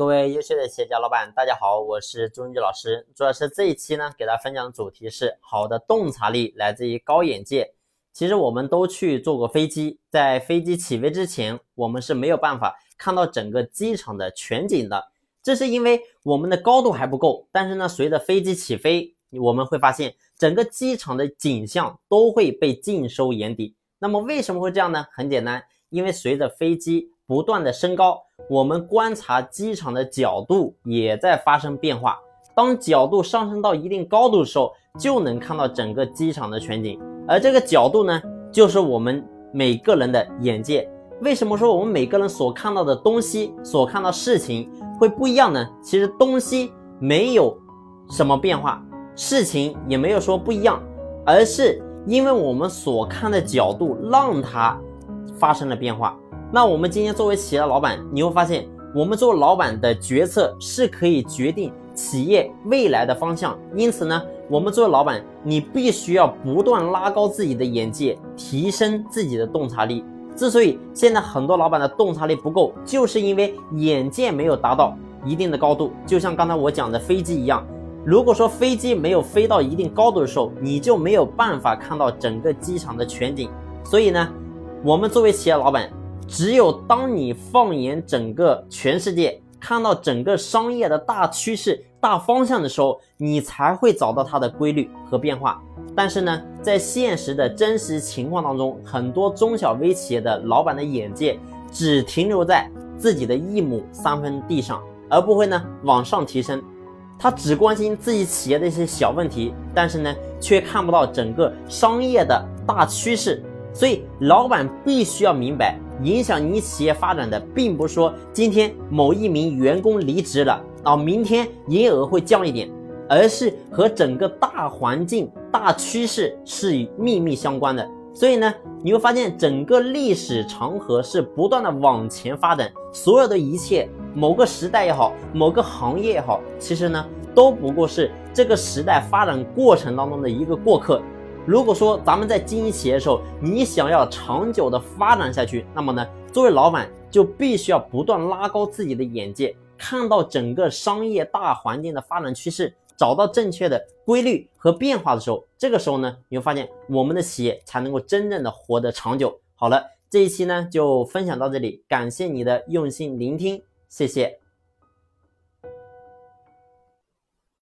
各位优秀的企业家老板，大家好，我是朱文举老师。朱老师这一期呢，给大家分享的主题是好的洞察力来自于高眼界。其实我们都去坐过飞机，在飞机起飞之前，我们是没有办法看到整个机场的全景的，这是因为我们的高度还不够。但是呢，随着飞机起飞，我们会发现整个机场的景象都会被尽收眼底。那么为什么会这样呢？很简单，因为随着飞机不断的升高，我们观察机场的角度也在发生变化。当角度上升到一定高度的时候，就能看到整个机场的全景。而这个角度呢，就是我们每个人的眼界。为什么说我们每个人所看到的东西、所看到事情会不一样呢？其实东西没有什么变化，事情也没有说不一样，而是因为我们所看的角度让它发生了变化。那我们今天作为企业的老板，你会发现，我们做老板的决策是可以决定企业未来的方向。因此呢，我们作为老板，你必须要不断拉高自己的眼界，提升自己的洞察力。之所以现在很多老板的洞察力不够，就是因为眼界没有达到一定的高度。就像刚才我讲的飞机一样，如果说飞机没有飞到一定高度的时候，你就没有办法看到整个机场的全景。所以呢，我们作为企业老板，只有当你放眼整个全世界，看到整个商业的大趋势、大方向的时候，你才会找到它的规律和变化。但是呢，在现实的真实情况当中，很多中小微企业的老板的眼界只停留在自己的一亩三分地上，而不会呢往上提升。他只关心自己企业的一些小问题，但是呢，却看不到整个商业的大趋势。所以，老板必须要明白。影响你企业发展的，并不是说今天某一名员工离职了，啊，明天营业额会降一点，而是和整个大环境、大趋势是密密相关的。所以呢，你会发现整个历史长河是不断的往前发展，所有的一切，某个时代也好，某个行业也好，其实呢，都不过是这个时代发展过程当中的一个过客。如果说咱们在经营企业的时候，你想要长久的发展下去，那么呢，作为老板就必须要不断拉高自己的眼界，看到整个商业大环境的发展趋势，找到正确的规律和变化的时候，这个时候呢，你会发现我们的企业才能够真正的活得长久。好了，这一期呢就分享到这里，感谢你的用心聆听，谢谢。